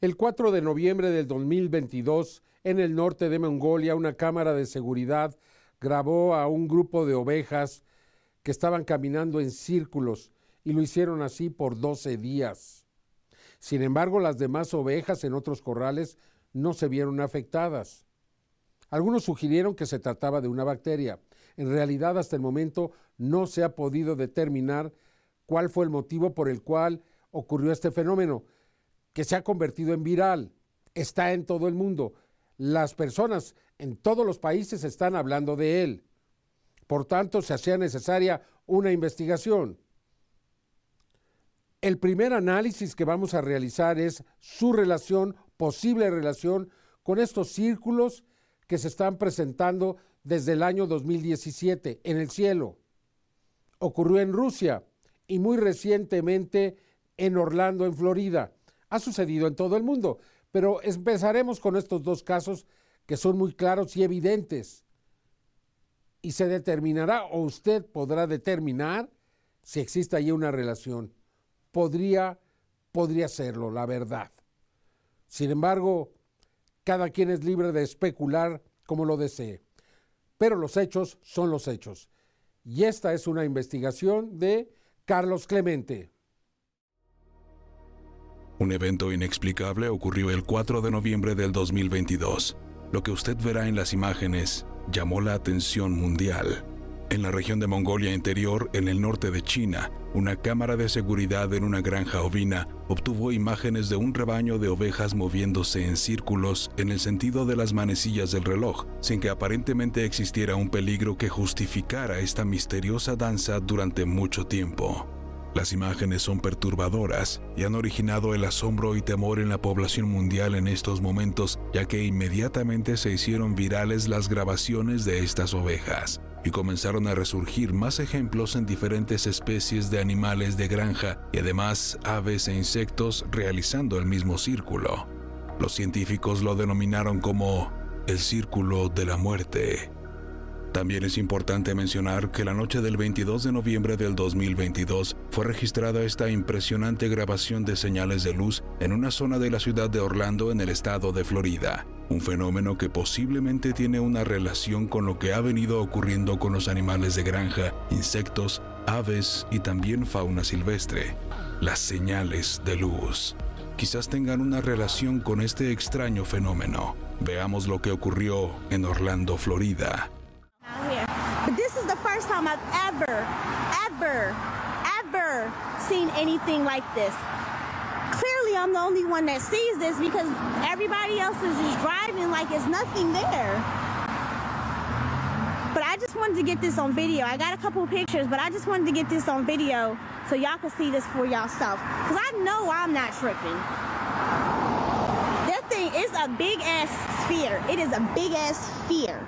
El 4 de noviembre del 2022, en el norte de Mongolia, una cámara de seguridad grabó a un grupo de ovejas que estaban caminando en círculos y lo hicieron así por 12 días. Sin embargo, las demás ovejas en otros corrales no se vieron afectadas. Algunos sugirieron que se trataba de una bacteria. En realidad, hasta el momento no se ha podido determinar cuál fue el motivo por el cual ocurrió este fenómeno que se ha convertido en viral, está en todo el mundo. Las personas en todos los países están hablando de él. Por tanto, se hacía necesaria una investigación. El primer análisis que vamos a realizar es su relación, posible relación, con estos círculos que se están presentando desde el año 2017 en el cielo. Ocurrió en Rusia y muy recientemente en Orlando, en Florida ha sucedido en todo el mundo. Pero empezaremos con estos dos casos que son muy claros y evidentes. Y se determinará, o usted podrá determinar, si existe allí una relación. Podría, podría serlo, la verdad. Sin embargo, cada quien es libre de especular como lo desee. Pero los hechos son los hechos. Y esta es una investigación de Carlos Clemente. Un evento inexplicable ocurrió el 4 de noviembre del 2022. Lo que usted verá en las imágenes llamó la atención mundial. En la región de Mongolia Interior, en el norte de China, una cámara de seguridad en una granja ovina obtuvo imágenes de un rebaño de ovejas moviéndose en círculos en el sentido de las manecillas del reloj, sin que aparentemente existiera un peligro que justificara esta misteriosa danza durante mucho tiempo. Las imágenes son perturbadoras y han originado el asombro y temor en la población mundial en estos momentos, ya que inmediatamente se hicieron virales las grabaciones de estas ovejas y comenzaron a resurgir más ejemplos en diferentes especies de animales de granja y además aves e insectos realizando el mismo círculo. Los científicos lo denominaron como el círculo de la muerte. También es importante mencionar que la noche del 22 de noviembre del 2022 fue registrada esta impresionante grabación de señales de luz en una zona de la ciudad de Orlando en el estado de Florida, un fenómeno que posiblemente tiene una relación con lo que ha venido ocurriendo con los animales de granja, insectos, aves y también fauna silvestre, las señales de luz. Quizás tengan una relación con este extraño fenómeno. Veamos lo que ocurrió en Orlando, Florida. First time I've ever, ever, ever seen anything like this. Clearly, I'm the only one that sees this because everybody else is just driving like it's nothing there. But I just wanted to get this on video. I got a couple pictures, but I just wanted to get this on video so y'all can see this for yourself. Because I know I'm not tripping. That thing is a big ass sphere. It is a big ass sphere.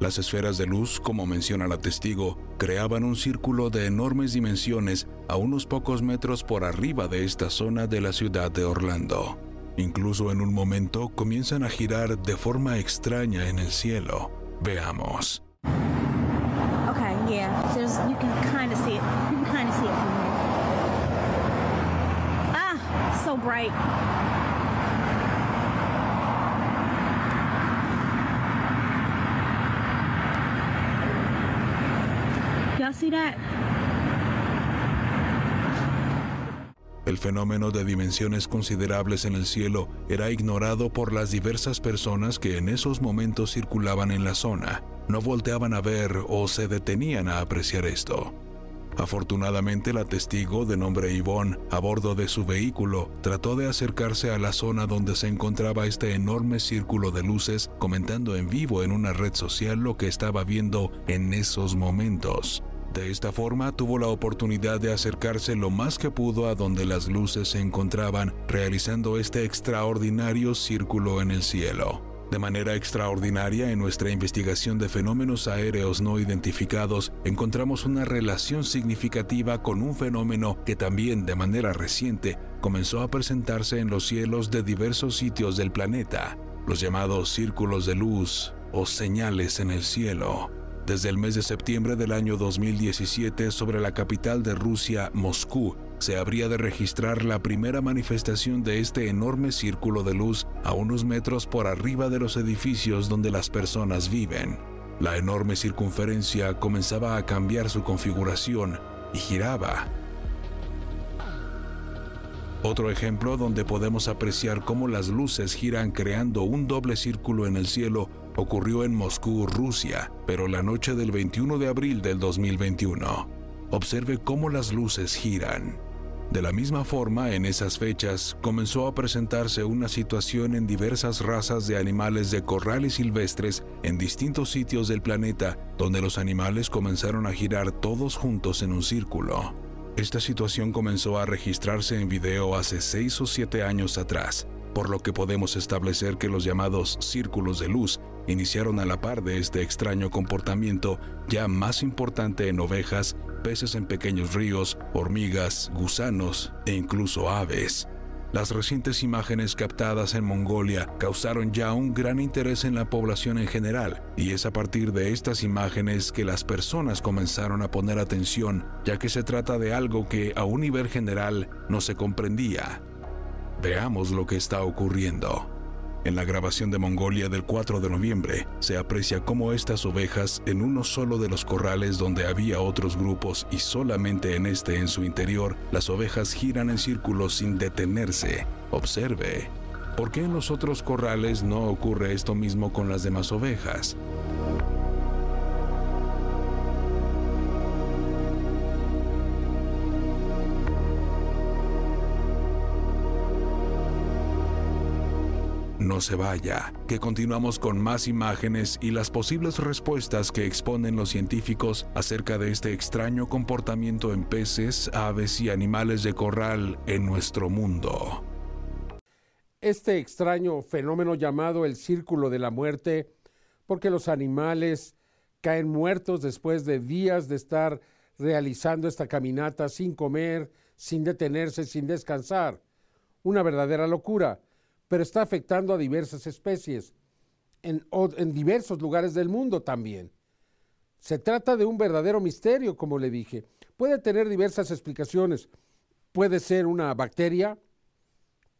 Las esferas de luz, como menciona la testigo, creaban un círculo de enormes dimensiones a unos pocos metros por arriba de esta zona de la ciudad de Orlando. Incluso en un momento comienzan a girar de forma extraña en el cielo. Veamos. Okay, yeah. Ah, so bright. El fenómeno de dimensiones considerables en el cielo era ignorado por las diversas personas que en esos momentos circulaban en la zona. No volteaban a ver o se detenían a apreciar esto. Afortunadamente, la testigo de nombre Yvonne, a bordo de su vehículo, trató de acercarse a la zona donde se encontraba este enorme círculo de luces, comentando en vivo en una red social lo que estaba viendo en esos momentos. De esta forma tuvo la oportunidad de acercarse lo más que pudo a donde las luces se encontraban, realizando este extraordinario círculo en el cielo. De manera extraordinaria, en nuestra investigación de fenómenos aéreos no identificados, encontramos una relación significativa con un fenómeno que también de manera reciente comenzó a presentarse en los cielos de diversos sitios del planeta, los llamados círculos de luz o señales en el cielo. Desde el mes de septiembre del año 2017 sobre la capital de Rusia, Moscú, se habría de registrar la primera manifestación de este enorme círculo de luz a unos metros por arriba de los edificios donde las personas viven. La enorme circunferencia comenzaba a cambiar su configuración y giraba. Otro ejemplo donde podemos apreciar cómo las luces giran creando un doble círculo en el cielo ocurrió en Moscú, Rusia, pero la noche del 21 de abril del 2021. Observe cómo las luces giran. De la misma forma, en esas fechas comenzó a presentarse una situación en diversas razas de animales de corrales silvestres en distintos sitios del planeta, donde los animales comenzaron a girar todos juntos en un círculo. Esta situación comenzó a registrarse en video hace seis o siete años atrás, por lo que podemos establecer que los llamados círculos de luz iniciaron a la par de este extraño comportamiento ya más importante en ovejas peces en pequeños ríos, hormigas, gusanos e incluso aves. Las recientes imágenes captadas en Mongolia causaron ya un gran interés en la población en general, y es a partir de estas imágenes que las personas comenzaron a poner atención, ya que se trata de algo que a un nivel general no se comprendía. Veamos lo que está ocurriendo. En la grabación de Mongolia del 4 de noviembre, se aprecia cómo estas ovejas, en uno solo de los corrales donde había otros grupos y solamente en este en su interior, las ovejas giran en círculos sin detenerse. Observe. ¿Por qué en los otros corrales no ocurre esto mismo con las demás ovejas? No se vaya, que continuamos con más imágenes y las posibles respuestas que exponen los científicos acerca de este extraño comportamiento en peces, aves y animales de corral en nuestro mundo. Este extraño fenómeno llamado el círculo de la muerte, porque los animales caen muertos después de días de estar realizando esta caminata sin comer, sin detenerse, sin descansar. Una verdadera locura pero está afectando a diversas especies en, diversos lugares del mundo también. Se trata de un verdadero misterio, como le dije. Puede tener diversas explicaciones. Puede ser una bacteria,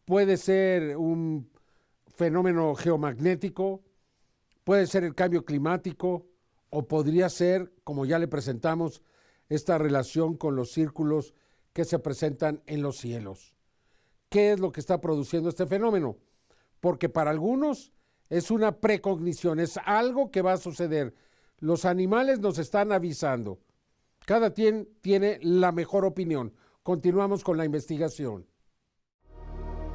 puede ser un fenómeno geomagnético, puede ser el cambio climático o podría ser, como ya le presentamos, esta relación con los círculos que se presentan en los cielos. ¿Qué es lo que está produciendo este fenómeno? Porque para algunos es una precognición, es algo que va a suceder. Los animales nos están avisando. Cada quien tiene la mejor opinión. Continuamos con la investigación.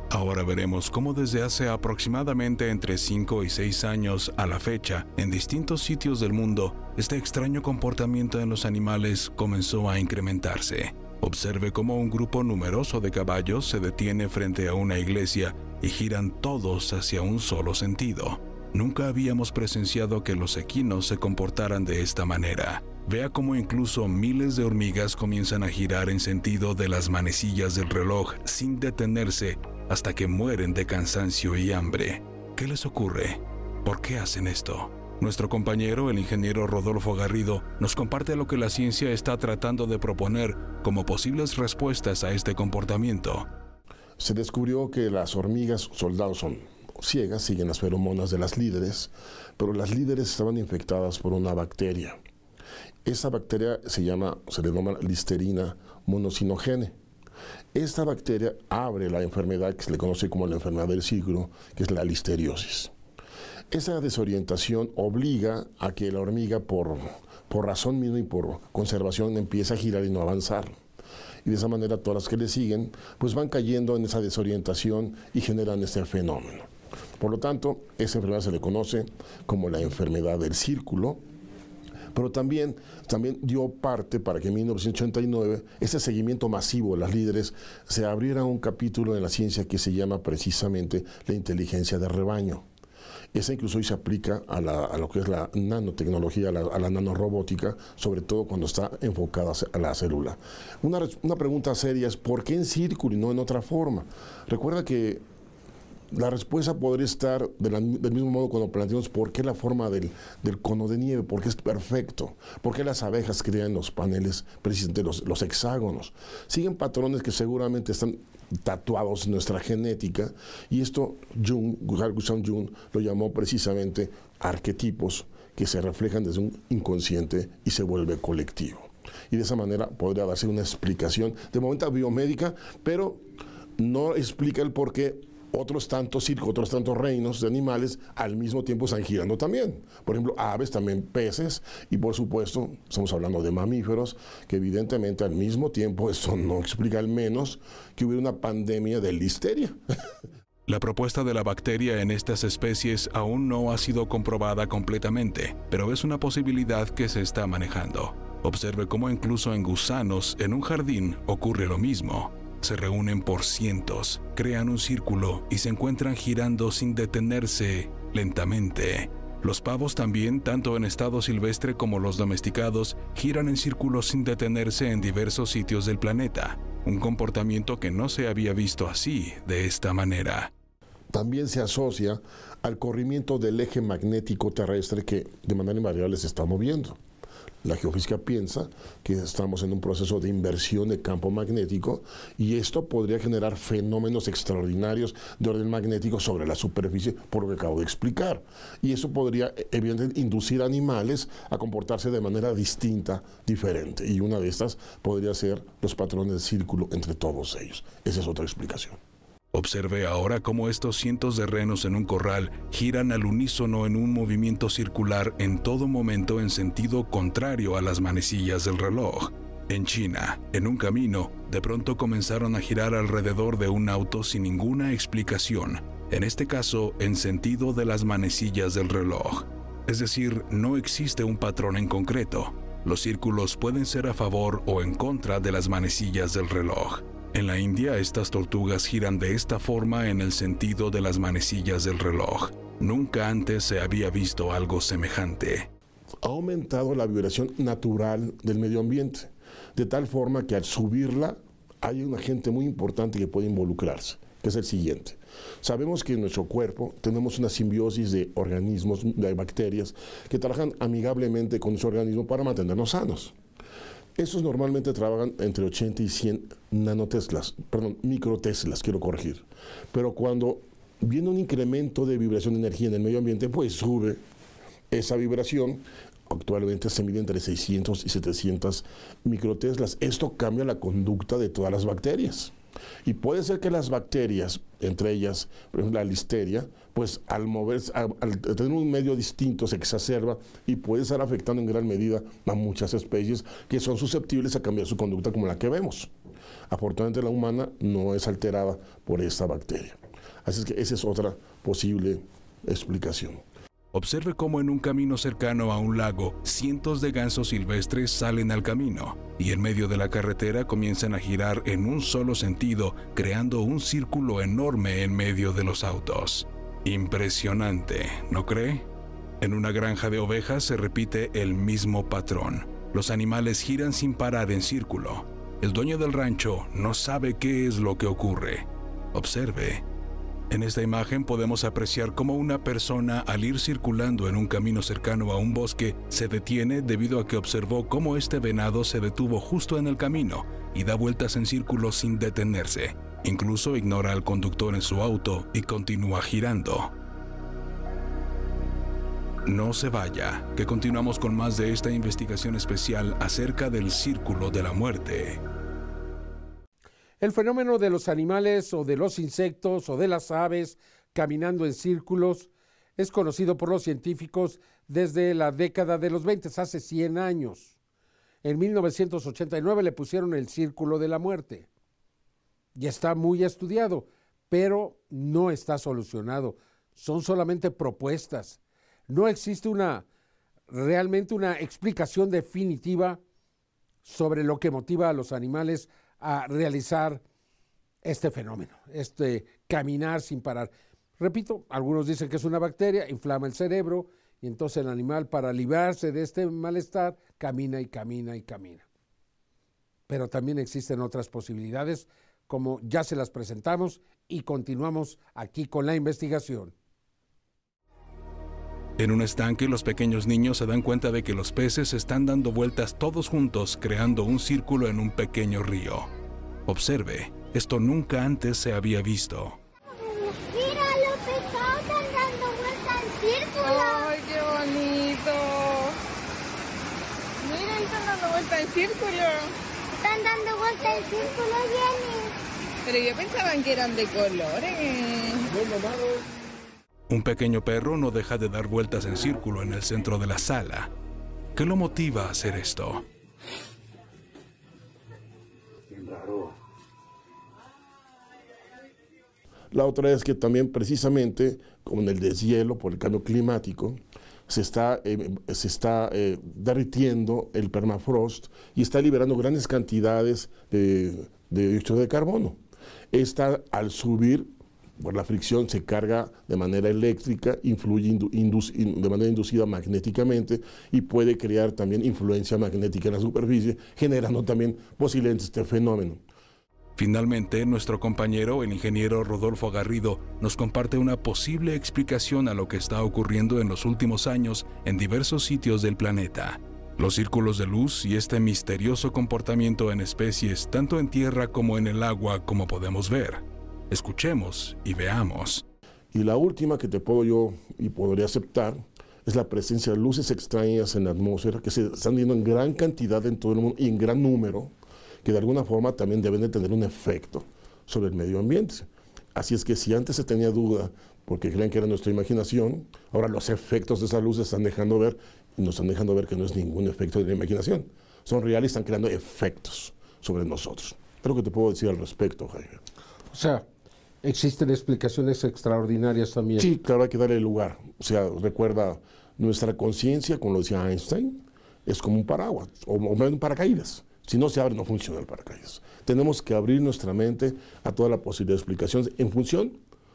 Ahora veremos cómo desde hace aproximadamente entre 5 y 6 años a la fecha, en distintos sitios del mundo, este extraño comportamiento en los animales comenzó a incrementarse. Observe cómo un grupo numeroso de caballos se detiene frente a una iglesia y giran todos hacia un solo sentido. Nunca habíamos presenciado que los equinos se comportaran de esta manera. Vea cómo incluso miles de hormigas comienzan a girar en sentido de las manecillas del reloj sin detenerse hasta que mueren de cansancio y hambre. ¿Qué les ocurre? ¿Por qué hacen esto? Nuestro compañero, el ingeniero Rodolfo Garrido, nos comparte lo que la ciencia está tratando de proponer como posibles respuestas a este comportamiento. Se descubrió que las hormigas soldados son ciegas, siguen las feromonas de las líderes, pero las líderes estaban infectadas por una bacteria. Esa bacteria se llama, se le llama listerina monocinogene. Esta bacteria abre la enfermedad que se le conoce como la enfermedad del ciclo, que es la listeriosis. Esa desorientación obliga a que la hormiga, por, por razón misma y por conservación, empiece a girar y no avanzar. Y de esa manera todas las que le siguen, pues van cayendo en esa desorientación y generan este fenómeno. Por lo tanto, esa enfermedad se le conoce como la enfermedad del círculo, pero también, también dio parte para que en 1989 ese seguimiento masivo de las líderes se abriera un capítulo en la ciencia que se llama precisamente la inteligencia de rebaño. Esa incluso hoy se aplica a, lo que es la nanotecnología, a la, nanorobótica, sobre todo cuando está enfocada a la célula. Una, una pregunta seria es, ¿por qué en círculo y no en otra forma? Recuerda que la respuesta podría estar del mismo modo cuando planteamos por qué la forma del, cono de nieve, por qué es perfecto, por qué las abejas crean los paneles, precisamente los, hexágonos. Siguen patrones que seguramente están tatuados en nuestra genética y esto Jung, Carl Gustav Jung lo llamó precisamente arquetipos que se reflejan desde un inconsciente y se vuelve colectivo. Y de esa manera podría darse una explicación de momento biomédica, pero no explica el por qué otros tantos circos, otros tantos reinos de animales al mismo tiempo están girando también. Por ejemplo, aves, también peces, y por supuesto, estamos hablando de mamíferos, que evidentemente al mismo tiempo, eso no explica al menos que hubiera una pandemia de listeria. La propuesta de la bacteria en estas especies aún no ha sido comprobada completamente, pero es una posibilidad que se está manejando. Observe cómo incluso en gusanos en un jardín ocurre lo mismo se reúnen por cientos, crean un círculo y se encuentran girando sin detenerse lentamente. Los pavos también, tanto en estado silvestre como los domesticados, giran en círculos sin detenerse en diversos sitios del planeta, un comportamiento que no se había visto así, de esta manera. También se asocia al corrimiento del eje magnético terrestre que de manera invariable se está moviendo. La geofísica piensa que estamos en un proceso de inversión de campo magnético y esto podría generar fenómenos extraordinarios de orden magnético sobre la superficie, por lo que acabo de explicar. Y eso podría, evidentemente, inducir animales a comportarse de manera distinta, diferente. Y una de estas podría ser los patrones de círculo entre todos ellos. Esa es otra explicación. Observe ahora cómo estos cientos de renos en un corral giran al unísono en un movimiento circular en todo momento en sentido contrario a las manecillas del reloj. En China, en un camino, de pronto comenzaron a girar alrededor de un auto sin ninguna explicación, en este caso en sentido de las manecillas del reloj. Es decir, no existe un patrón en concreto. Los círculos pueden ser a favor o en contra de las manecillas del reloj. En la India estas tortugas giran de esta forma en el sentido de las manecillas del reloj. Nunca antes se había visto algo semejante. Ha aumentado la vibración natural del medio ambiente, de tal forma que al subirla hay un agente muy importante que puede involucrarse, que es el siguiente. Sabemos que en nuestro cuerpo tenemos una simbiosis de organismos, de bacterias, que trabajan amigablemente con nuestro organismo para mantenernos sanos. Esos normalmente trabajan entre 80 y 100 nanoteslas, perdón, microteslas, quiero corregir. Pero cuando viene un incremento de vibración de energía en el medio ambiente, pues sube esa vibración. Actualmente se mide entre 600 y 700 microteslas. Esto cambia la conducta de todas las bacterias. Y puede ser que las bacterias, entre ellas la listeria, pues al moverse, al, tener un medio distinto se exacerba y puede estar afectando en gran medida a muchas especies que son susceptibles a cambiar su conducta como la que vemos. Afortunadamente la humana no es alterada por esta bacteria. Así que esa es otra posible explicación. Observe cómo en un camino cercano a un lago, cientos de gansos silvestres salen al camino y en medio de la carretera comienzan a girar en un solo sentido, creando un círculo enorme en medio de los autos. Impresionante, ¿no cree? En una granja de ovejas se repite el mismo patrón. Los animales giran sin parar en círculo. El dueño del rancho no sabe qué es lo que ocurre. Observe, en esta imagen podemos apreciar cómo una persona al ir circulando en un camino cercano a un bosque se detiene debido a que observó cómo este venado se detuvo justo en el camino y da vueltas en círculo sin detenerse. Incluso ignora al conductor en su auto y continúa girando. No se vaya, que continuamos con más de esta investigación especial acerca del círculo de la muerte. El fenómeno de los animales o de los insectos o de las aves caminando en círculos es conocido por los científicos desde la década de los 20, hace 100 años. En 1989 le pusieron el círculo de la muerte. Y está muy estudiado, pero no está solucionado. Son solamente propuestas. No existe una realmente una explicación definitiva sobre lo que motiva a los animales a realizar este fenómeno, este caminar sin parar. Repito, algunos dicen que es una bacteria, inflama el cerebro y entonces el animal para librarse de este malestar camina y camina y camina. Pero también existen otras posibilidades como ya se las presentamos y continuamos aquí con la investigación. En un estanque los pequeños niños se dan cuenta de que los peces están dando vueltas todos juntos creando un círculo en un pequeño río. Observe, esto nunca antes se había visto. Mira, los pescados están dando vueltas en círculo. ¡Ay, qué bonito! Mira, están dando vueltas en círculo. Están dando vueltas en círculo, Jenny. Pero yo pensaba que eran de colores. Un pequeño perro no deja de dar vueltas en círculo en el centro de la sala. ¿Qué lo motiva a hacer esto? La otra es que también precisamente, como en el deshielo por el cambio climático, se está, eh, se está eh, derritiendo el permafrost y está liberando grandes cantidades de, de dióxido de carbono. Esta, al subir por la fricción, se carga de manera eléctrica, influye de manera inducida magnéticamente y puede crear también influencia magnética en la superficie, generando también posiblemente este fenómeno. Finalmente, nuestro compañero, el ingeniero Rodolfo Garrido, nos comparte una posible explicación a lo que está ocurriendo en los últimos años en diversos sitios del planeta. Los círculos de luz y este misterioso comportamiento en especies tanto en tierra como en el agua como podemos ver. Escuchemos y veamos. Y la última que te puedo yo y podría aceptar es la presencia de luces extrañas en la atmósfera que se están viendo en gran cantidad en todo el mundo y en gran número, que de alguna forma también deben de tener un efecto sobre el medio ambiente. Así es que si antes se tenía duda porque creen que era nuestra imaginación, ahora los efectos de esa luz se están dejando ver y nos están dejando ver que no es ningún efecto de la imaginación. Son reales y están creando efectos sobre nosotros. Es lo que te puedo decir al respecto, Jaime. O sea, existen explicaciones extraordinarias también. Sí, claro, hay que darle lugar. O sea, recuerda, nuestra conciencia, como lo decía Einstein, es como un paraguas o, o un paracaídas. Si no se abre, no funciona el paracaídas. Tenemos que abrir nuestra mente a toda la posibilidad de explicaciones en función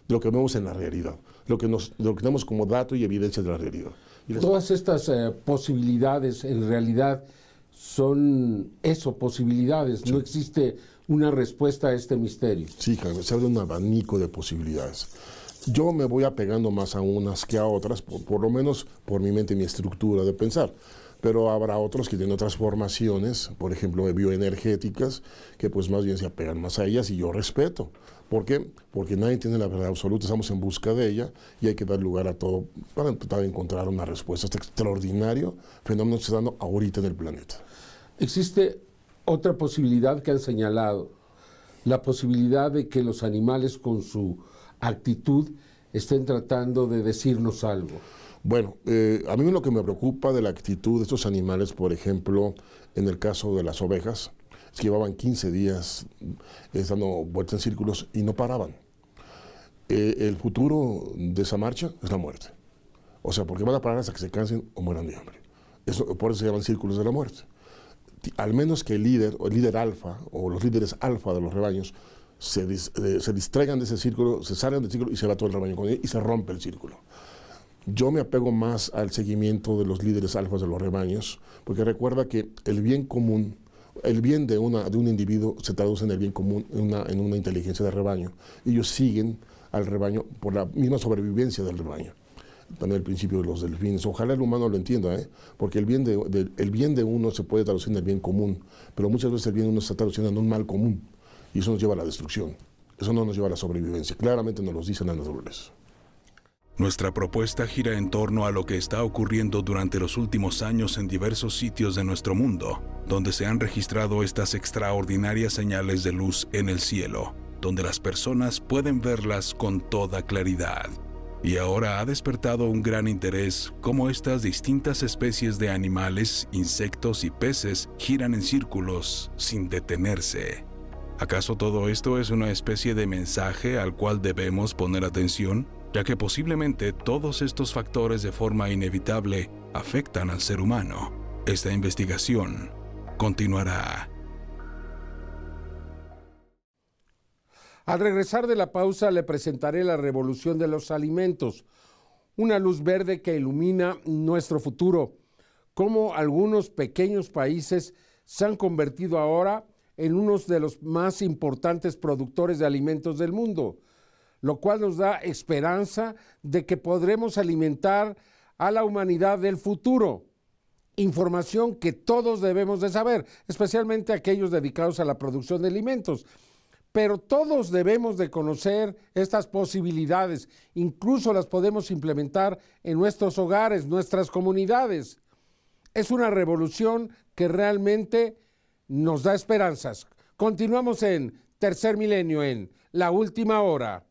de lo que vemos en la realidad, lo que, nos, lo que tenemos como dato y evidencia de la realidad. Y Todas estas eh, posibilidades en realidad son eso, posibilidades. No existe una respuesta a este misterio. Sí, se abre un abanico de posibilidades. Yo me voy apegando más a unas que a otras, por, por lo menos por mi mente y mi estructura de pensar. Pero habrá otros que tienen otras formaciones, por ejemplo, bioenergéticas, que pues más bien se apegan más a ellas y yo respeto. ¿Por qué? Porque nadie tiene la verdad absoluta, estamos en busca de ella y hay que dar lugar a todo para tratar de encontrar una respuesta a este extraordinario fenómeno que se está dando ahorita en el planeta. Existe otra posibilidad que han señalado, la posibilidad de que los animales con su actitud estén tratando de decirnos algo. Bueno, eh, a mí lo que me preocupa de la actitud de estos animales, por ejemplo, en el caso de las ovejas, es que llevaban 15 días eh, dando vueltas en círculos y no paraban. Eh, el futuro de esa marcha es la muerte. O sea, porque van a parar hasta que se cansen o mueran de hambre. Eso, por eso se llaman círculos de la muerte. Al menos que el líder, o el líder alfa, o los líderes alfa de los rebaños, se, eh, se distraigan de ese círculo, se salgan del círculo y se va todo el rebaño con él y se rompe el círculo. Yo me apego más al seguimiento de los líderes alfas de los rebaños, porque recuerda que el bien común, el bien de, una, de un individuo se traduce en el bien común, en una, en una inteligencia de rebaño. Ellos siguen al rebaño por la misma sobrevivencia del rebaño. También el principio de los delfines. Ojalá el humano lo entienda, ¿eh? porque el bien de, el bien de uno se puede traducir en el bien común, pero muchas veces el bien de uno se traduciendo en un mal común, y eso nos lleva a la destrucción. Eso no nos lleva a la sobrevivencia. Claramente nos lo dicen las naturaleza. Nuestra propuesta gira en torno a lo que está ocurriendo durante los últimos años en diversos sitios de nuestro mundo, donde se han registrado estas extraordinarias señales de luz en el cielo, donde las personas pueden verlas con toda claridad. Y ahora ha despertado un gran interés cómo estas distintas especies de animales, insectos y peces giran en círculos sin detenerse. ¿Acaso todo esto es una especie de mensaje al cual debemos poner atención? ya que posiblemente todos estos factores de forma inevitable afectan al ser humano. Esta investigación continuará. Al regresar de la pausa le presentaré la revolución de los alimentos, una luz verde que ilumina nuestro futuro, cómo algunos pequeños países se han convertido ahora en uno de los más importantes productores de alimentos del mundo, lo cual nos da esperanza de que podremos alimentar a la humanidad del futuro. Información que todos debemos de saber, especialmente aquellos dedicados a la producción de alimentos. Pero todos debemos de conocer estas posibilidades, incluso las podemos implementar en nuestros hogares, nuestras comunidades. Es una revolución que realmente nos da esperanzas. Continuamos en Tercer Milenio en La Última Hora.